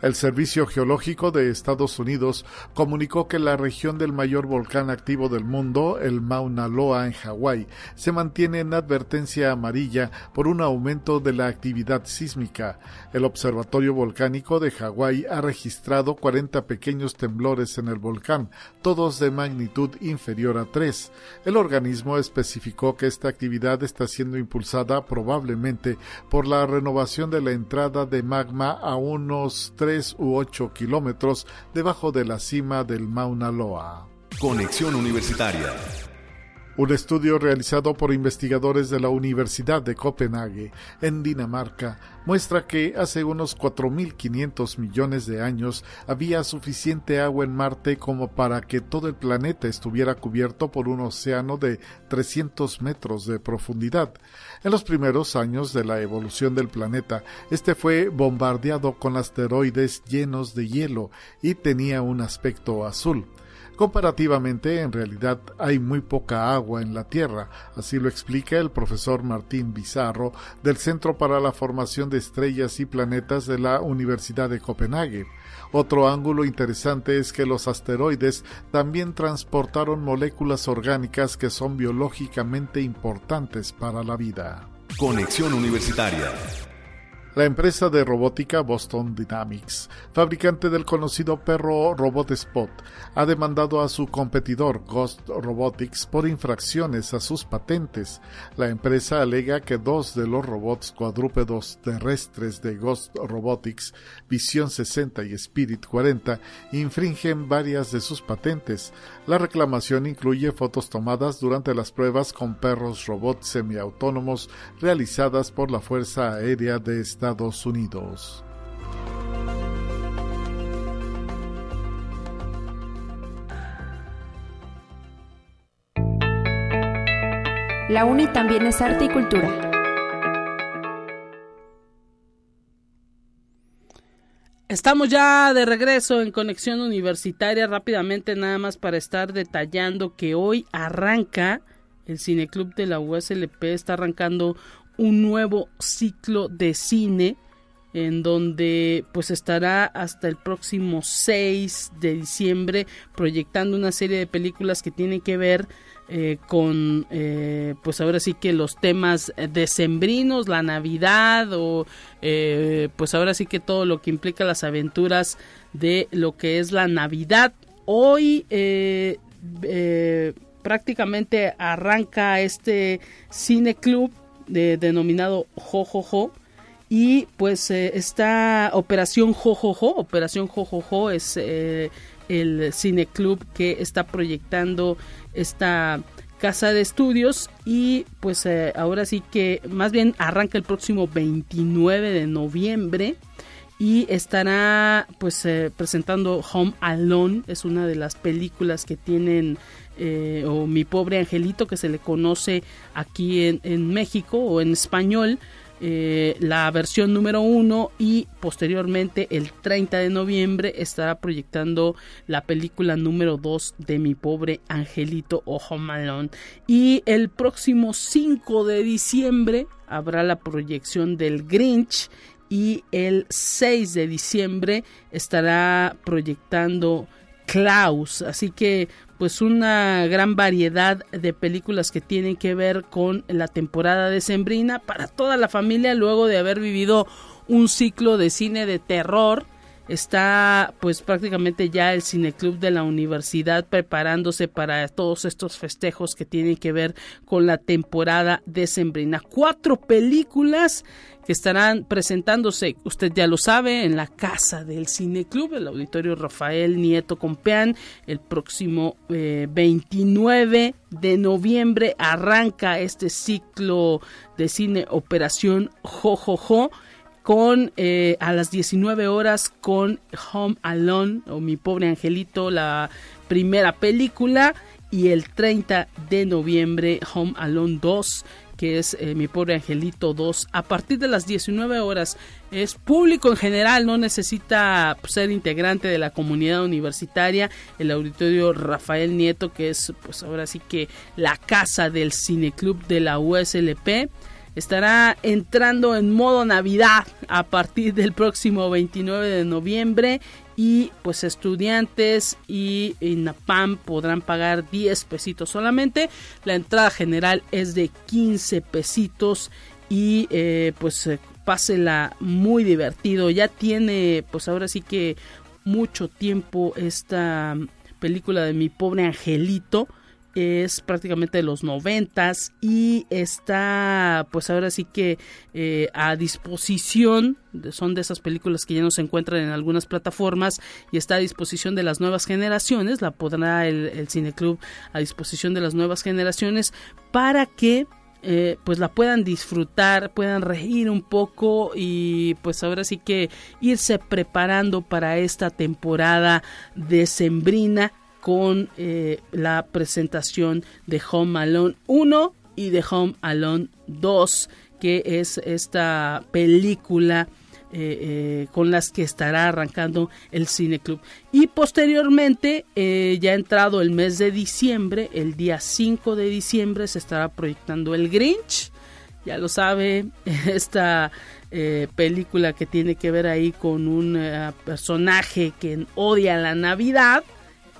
el Servicio Geológico de Estados Unidos comunicó que la región del mayor volcán activo del mundo, el Mauna Loa en Hawái, se mantiene en advertencia amarilla por un aumento de la actividad sísmica. El Observatorio Volcánico de Hawái ha registrado 40 pequeños temblores en el volcán, todos de magnitud inferior a 3. El organismo especificó que esta actividad está siendo impulsada probablemente por la renovación de la entrada de magma a unos 3 u 8 kilómetros debajo de la cima del Mauna Loa. Conexión Universitaria. Un estudio realizado por investigadores de la Universidad de Copenhague, en Dinamarca, muestra que hace unos 4.500 millones de años había suficiente agua en Marte como para que todo el planeta estuviera cubierto por un océano de 300 metros de profundidad. En los primeros años de la evolución del planeta, este fue bombardeado con asteroides llenos de hielo y tenía un aspecto azul. Comparativamente, en realidad hay muy poca agua en la Tierra, así lo explica el profesor Martín Bizarro del Centro para la Formación de Estrellas y Planetas de la Universidad de Copenhague. Otro ángulo interesante es que los asteroides también transportaron moléculas orgánicas que son biológicamente importantes para la vida. Conexión Universitaria la empresa de robótica Boston Dynamics, fabricante del conocido perro Robot Spot, ha demandado a su competidor Ghost Robotics por infracciones a sus patentes. La empresa alega que dos de los robots cuadrúpedos terrestres de Ghost Robotics, Vision 60 y Spirit 40, infringen varias de sus patentes. La reclamación incluye fotos tomadas durante las pruebas con perros robots semiautónomos realizadas por la Fuerza Aérea de Estados Unidos. La UNI también es arte y cultura. Estamos ya de regreso en Conexión Universitaria rápidamente nada más para estar detallando que hoy arranca el Cineclub de la USLP, está arrancando un nuevo ciclo de cine en donde pues estará hasta el próximo 6 de diciembre proyectando una serie de películas que tienen que ver eh, con eh, pues ahora sí que los temas decembrinos, la Navidad o eh, pues ahora sí que todo lo que implica las aventuras de lo que es la Navidad. Hoy prácticamente arranca este cine club denominado Jojojo. Y pues eh, esta Operación Jojojo, Operación Jojojo es eh, el cineclub que está proyectando esta casa de estudios. Y pues eh, ahora sí que más bien arranca el próximo 29 de noviembre. Y estará pues presentando Home Alone. Es una de las películas que tienen eh, o Mi pobre angelito que se le conoce aquí en, México o en español. Eh, la versión número uno y posteriormente el 30 de noviembre estará proyectando la película número 2 de mi pobre angelito Ojo Malón y el próximo 5 de diciembre habrá la proyección del Grinch y el 6 de diciembre estará proyectando Klaus así que pues una gran variedad de películas que tienen que ver con la temporada decembrina para toda la familia luego de haber vivido un ciclo de cine de terror está pues prácticamente ya el cineclub de la universidad preparándose para todos estos festejos que tienen que ver con la temporada decembrina. Cuatro películas que estarán presentándose, usted ya lo sabe, en la casa del cineclub, el auditorio Rafael Nieto Compeán, el próximo 29 eh, de noviembre arranca este ciclo de cine Operación Jojojo con eh, a las 19 horas con Home Alone o Mi pobre angelito, la primera película y el 30 de noviembre Home Alone 2 que es eh, Mi Pobre Angelito 2, a partir de las 19 horas. Es público en general, no necesita ser integrante de la comunidad universitaria. El auditorio Rafael Nieto, que es pues ahora sí que la casa del cineclub de la USLP estará entrando en modo Navidad a partir del próximo 29 de noviembre y pues estudiantes y INAPAM podrán pagar 10 pesitos solamente. La entrada general es de 15 pesitos y eh, pues eh, pásela muy divertido. Ya tiene pues ahora sí que mucho tiempo esta película de mi pobre angelito es prácticamente de los noventas y está pues ahora sí que eh, a disposición son de esas películas que ya no se encuentran en algunas plataformas y está a disposición de las nuevas generaciones la podrá el, cineclub a disposición de las nuevas generaciones para que eh, pues la puedan disfrutar, puedan reír un poco y pues ahora sí que irse preparando para esta temporada decembrina con eh, la presentación de Home Alone 1 y de Home Alone 2, que es esta película eh, eh, con las que estará arrancando el Cine Club. Y posteriormente, ya entrado el mes de diciembre, el día 5 de diciembre, se estará proyectando El Grinch. Ya lo sabe, esta película que tiene que ver ahí con un personaje que odia la Navidad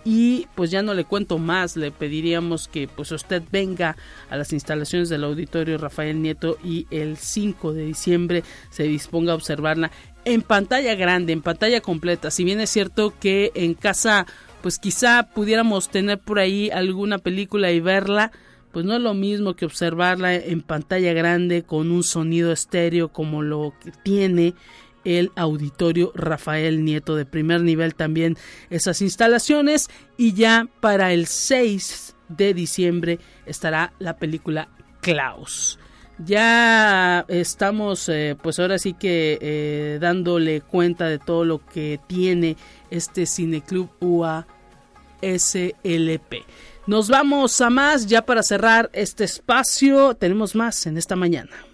y pues ya no le cuento más, le pediríamos que pues usted venga a las instalaciones del auditorio Rafael Nieto y el 5 de diciembre se disponga a observarla en pantalla grande, en pantalla completa. Si bien es cierto que en casa pues quizá pudiéramos tener por ahí alguna película y verla, pues no es lo mismo que observarla en pantalla grande con un sonido estéreo como lo que tiene el auditorio Rafael Nieto de primer nivel también esas instalaciones y ya para el 6 de diciembre estará la película Klaus. Ya estamos eh, pues ahora sí que eh, dándole cuenta de todo lo que tiene este cineclub UA SLP. Nos vamos a más ya para cerrar este espacio. Tenemos más en esta mañana.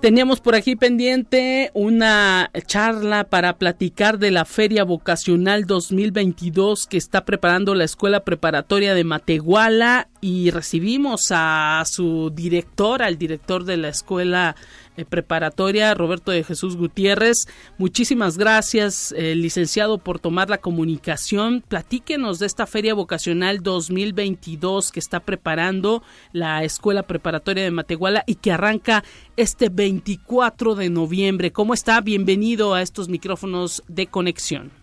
Teníamos por aquí pendiente una charla para platicar de la Feria Vocacional 2022 que está preparando la Escuela Preparatoria de Matehuala y recibimos a su director, al director de la Escuela preparatoria, Roberto de Jesús Gutiérrez. Muchísimas gracias, eh, licenciado, por tomar la comunicación. Platíquenos de esta Feria Vocacional 2022 que está preparando la Escuela Preparatoria de Matehuala y que arranca este 24 de noviembre. ¿Cómo está? Bienvenido a estos micrófonos de conexión.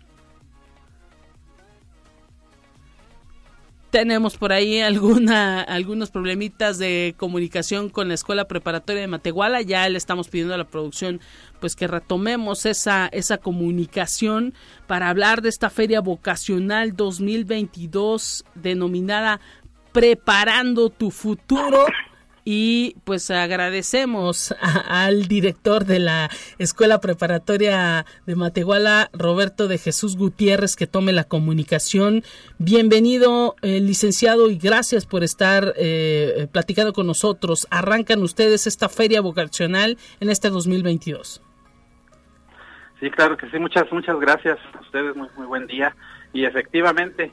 Tenemos por ahí alguna, algunos problemitas de comunicación con la escuela preparatoria de Matehuala. Ya le estamos pidiendo a la producción pues que retomemos esa, esa comunicación para hablar de esta feria vocacional 2022 denominada Preparando tu futuro y pues agradecemos al director de la Escuela Preparatoria de Matehuala, Roberto de Jesús Gutiérrez, que tome la comunicación. Bienvenido, eh, licenciado, y gracias por estar eh, platicando con nosotros. Arrancan ustedes esta feria vocacional en este 2022. Sí, claro que sí. Muchas, muchas gracias a ustedes. Muy, muy buen día. Y efectivamente,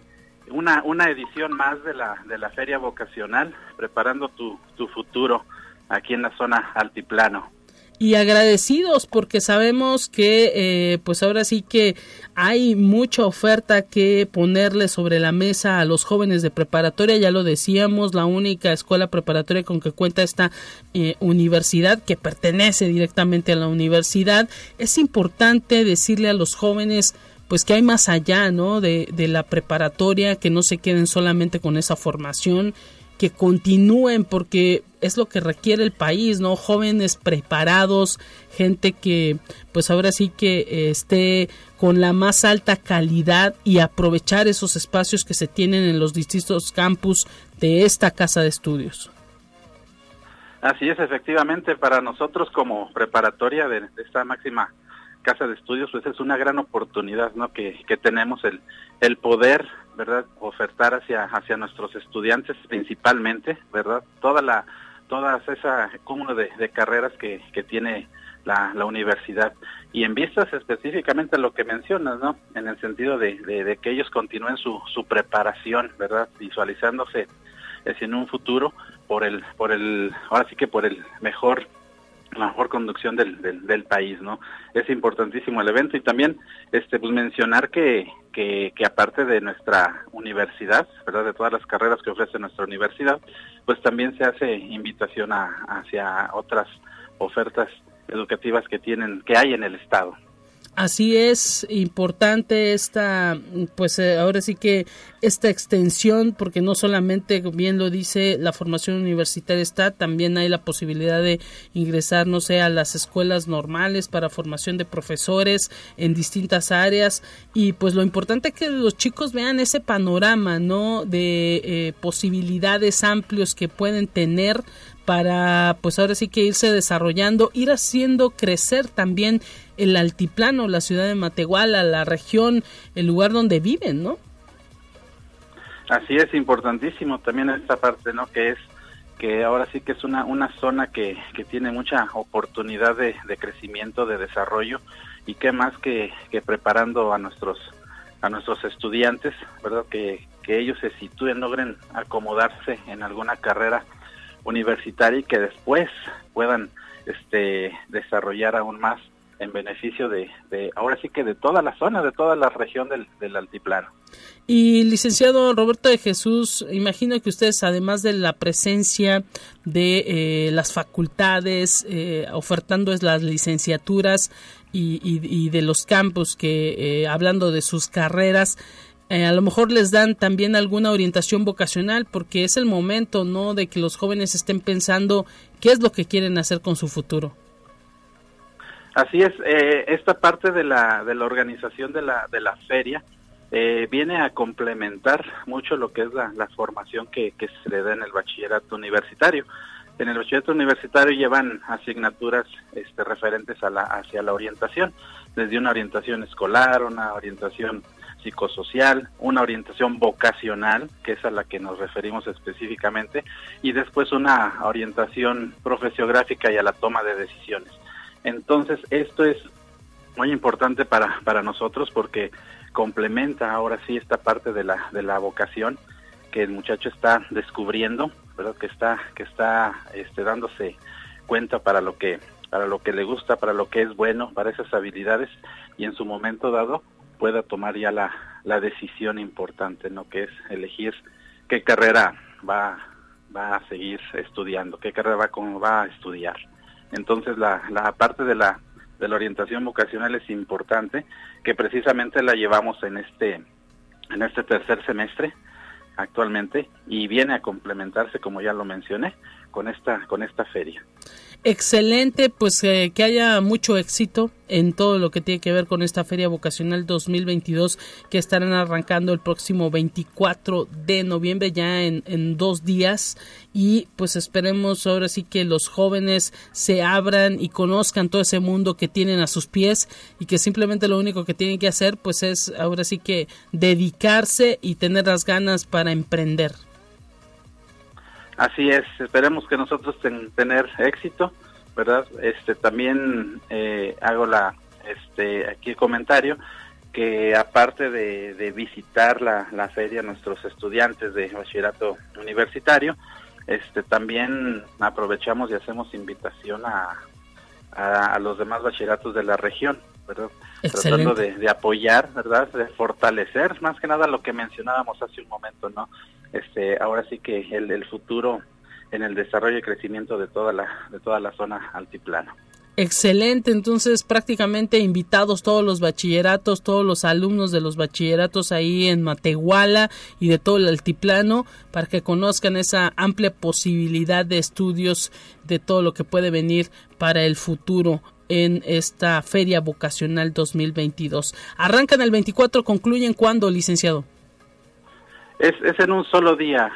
una, una edición más de la, de la feria vocacional, preparando tu, tu futuro aquí en la zona altiplano. y agradecidos porque sabemos que eh, pues ahora sí que hay mucha oferta que ponerle sobre la mesa a los jóvenes de preparatoria, ya lo decíamos, la única escuela preparatoria con que cuenta esta eh, universidad que pertenece directamente a la universidad. Es importante decirle a los jóvenes pues que hay más allá, ¿no? De, de la preparatoria, que no se queden solamente con esa formación, que continúen porque es lo que requiere el país, ¿no? Jóvenes preparados, gente que pues ahora sí que esté con la más alta calidad y aprovechar esos espacios que se tienen en los distintos campus de esta casa de estudios. Así es, efectivamente, para nosotros como preparatoria de, esta máxima casa de estudios, pues es una gran oportunidad, ¿no? Que, que tenemos el, el poder verdad ofertar hacia hacia nuestros estudiantes principalmente verdad toda la toda esa cúmulo de, carreras que, que tiene la, universidad. Y en vistas específicamente a lo que mencionas no en el sentido de, de, que ellos continúen su, su preparación verdad visualizándose en un futuro por el por el ahora sí que por el mejor la mejor conducción del, del, país, ¿no? Es importantísimo el evento y también este pues mencionar que, que, que, aparte de nuestra universidad, ¿verdad? De todas las carreras que ofrece nuestra universidad, pues también se hace invitación a, hacia otras ofertas educativas que tienen, que hay en el estado. Así es importante esta, pues eh, ahora sí que esta extensión, porque no solamente, bien lo dice, la formación universitaria está, también hay la posibilidad de ingresar, no sé, a las escuelas normales para formación de profesores en distintas áreas y pues lo importante es que los chicos vean ese panorama, ¿no? De eh, posibilidades amplios que pueden tener para pues ahora sí que irse desarrollando, ir haciendo crecer también el altiplano, la ciudad de Matehuala, la región, el lugar donde viven, ¿no? Así es, importantísimo también esta parte, ¿no? Que es que ahora sí que es una, una zona que, que tiene mucha oportunidad de, de crecimiento, de desarrollo y qué más que, que preparando a nuestros a nuestros estudiantes, ¿verdad? Que, que ellos se sitúen, logren acomodarse en alguna carrera universitaria y que después puedan este, desarrollar aún más en beneficio de, ahora sí que de toda la zona, de toda la región del, del, altiplano. Y licenciado Roberto de Jesús, imagino que ustedes, además de la presencia de eh, las facultades, eh, ofertando las licenciaturas y, y, de los campus, que eh, hablando de sus carreras, eh, a lo mejor les dan también alguna orientación vocacional porque es el momento no de que los jóvenes estén pensando qué es lo que quieren hacer con su futuro. Así es eh, esta parte de la de la organización de la de la feria eh, viene a complementar mucho lo que es la, formación que, que se le da en el bachillerato universitario. En el bachillerato universitario llevan asignaturas este, referentes a la, hacia la orientación, desde una orientación escolar, una orientación psicosocial, una orientación vocacional, que es a la que nos referimos específicamente, y después una orientación profesiográfica y a la toma de decisiones. Entonces, esto es muy importante para, para nosotros porque complementa ahora sí esta parte de la, de la vocación que el muchacho está descubriendo, ¿verdad? que está, que está este, dándose cuenta para lo que para lo que le gusta, para lo que es bueno, para esas habilidades y en su momento dado pueda tomar ya la, la decisión importante, ¿no? Que es elegir qué carrera va, va a seguir estudiando, qué carrera va, cómo va a estudiar. Entonces, la, la parte de la, de la orientación vocacional es importante, que precisamente la llevamos en este, en este tercer semestre actualmente y viene a complementarse, como ya lo mencioné, con esta, con esta feria excelente, pues eh, que haya mucho éxito en todo lo que tiene que ver con esta Feria Vocacional 2022 que estarán arrancando el próximo 24 de noviembre ya en, en dos días y pues esperemos ahora sí que los jóvenes se abran y conozcan todo ese mundo que tienen a sus pies y que simplemente lo único que tienen que hacer pues es ahora sí que dedicarse y tener las ganas para emprender. Así es, esperemos que nosotros tener éxito, ¿verdad? Este también eh, hago la este aquí el comentario que aparte de, visitar la, la, feria nuestros estudiantes de bachillerato universitario, este también aprovechamos y hacemos invitación a, a, los demás bachilleratos de la región, ¿verdad? Tratando de, apoyar, ¿verdad? De fortalecer, más que nada lo que mencionábamos hace un momento, ¿no? Este, ahora sí que el, el futuro en el desarrollo y crecimiento de toda la, de toda la zona altiplano. Excelente, entonces prácticamente invitados todos los bachilleratos, todos los alumnos de los bachilleratos ahí en Matehuala y de todo el altiplano para que conozcan esa amplia posibilidad de estudios de todo lo que puede venir para el futuro en esta Feria Vocacional 2022. Arrancan el 24, concluyen cuándo, licenciado? Es, es en un solo día.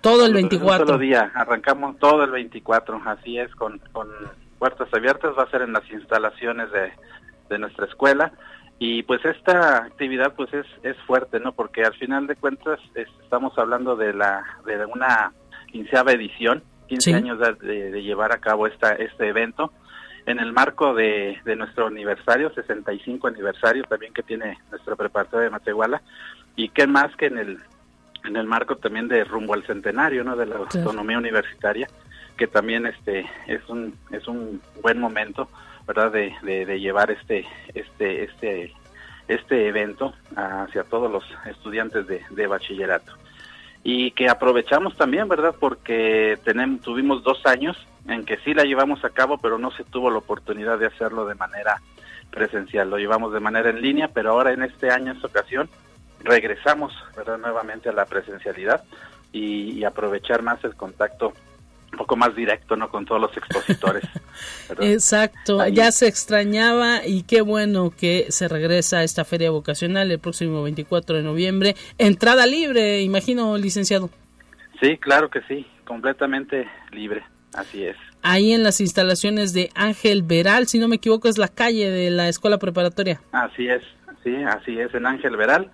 Todo el 24. En un solo día, arrancamos todo el 24, así es, con, con puertas abiertas, va a ser en las instalaciones de, de nuestra escuela y pues esta actividad pues es, es fuerte, ¿no? Porque al final de cuentas estamos hablando de la de una quinceava edición, 15 años de, llevar a cabo esta, este evento en el marco de, de nuestro aniversario, 65 aniversario también que tiene nuestra preparatoria de Matehuala y qué más que en el en el marco también de rumbo al centenario, ¿no? De la autonomía universitaria que también este es un es un buen momento verdad de, de, llevar este este este este evento hacia todos los estudiantes de, de, bachillerato. Y que aprovechamos también verdad porque tenemos tuvimos dos años en que sí la llevamos a cabo pero no se tuvo la oportunidad de hacerlo de manera presencial lo llevamos de manera en línea pero ahora en este año en esta ocasión regresamos verdad nuevamente a la presencialidad y, y aprovechar más el contacto un poco más directo, ¿no? Con todos los expositores. Exacto, ya se extrañaba y qué bueno que se regresa a esta feria vocacional el próximo 24 de noviembre. Entrada libre, imagino, licenciado. Sí, claro que sí, completamente libre, así es. Ahí en las instalaciones de Ángel Veral, si no me equivoco, es la calle de la escuela preparatoria. Así es, sí, así es, en Ángel Veral.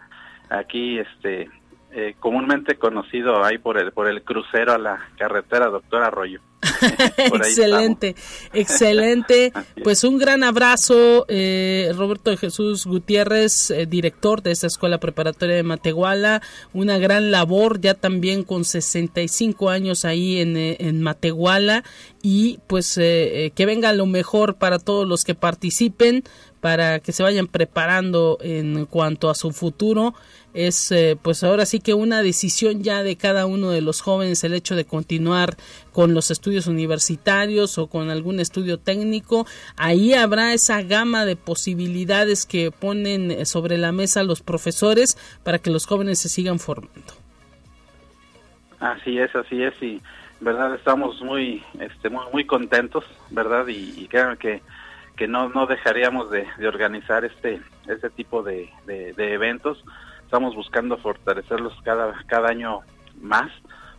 Aquí, este, eh, comúnmente conocido ahí por el por el crucero a la carretera Doctor Arroyo. excelente, excelente. Pues un gran abrazo, eh, Roberto de Jesús Gutiérrez, eh, director de esta escuela preparatoria de Matehuala. Una gran labor, ya también con 65 años ahí en, en Matehuala. Y pues que venga lo mejor para todos los que participen, para que se vayan preparando en cuanto a su futuro es eh, pues ahora sí que una decisión ya de cada uno de los jóvenes el hecho de continuar con los estudios universitarios o con algún estudio técnico. Ahí habrá esa gama de posibilidades que ponen eh, sobre la mesa los profesores para que los jóvenes se sigan formando. Así es así es y verdad estamos muy este muy, muy contentos verdad y, y que que no no dejaríamos de, organizar este este tipo de, de eventos estamos buscando fortalecerlos cada, cada año más,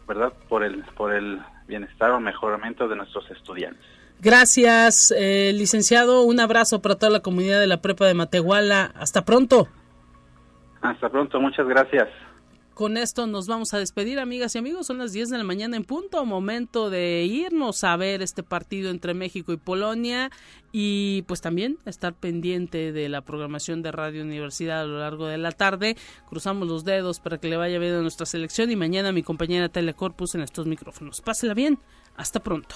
¿verdad? Por el, por el bienestar o mejoramiento de nuestros estudiantes. Gracias, eh, licenciado. Un abrazo para toda la comunidad de la Prepa de Matehuala. Hasta pronto. Hasta pronto, muchas gracias. Con esto nos vamos a despedir, amigas y amigos. Son las 10 de la mañana en punto. Momento de irnos a ver este partido entre México y Polonia. Y pues también estar pendiente de la programación de Radio Universidad a lo largo de la tarde. Cruzamos los dedos para que le vaya bien a nuestra selección. Y mañana mi compañera Telecorpus en estos micrófonos. Pásela bien. Hasta pronto.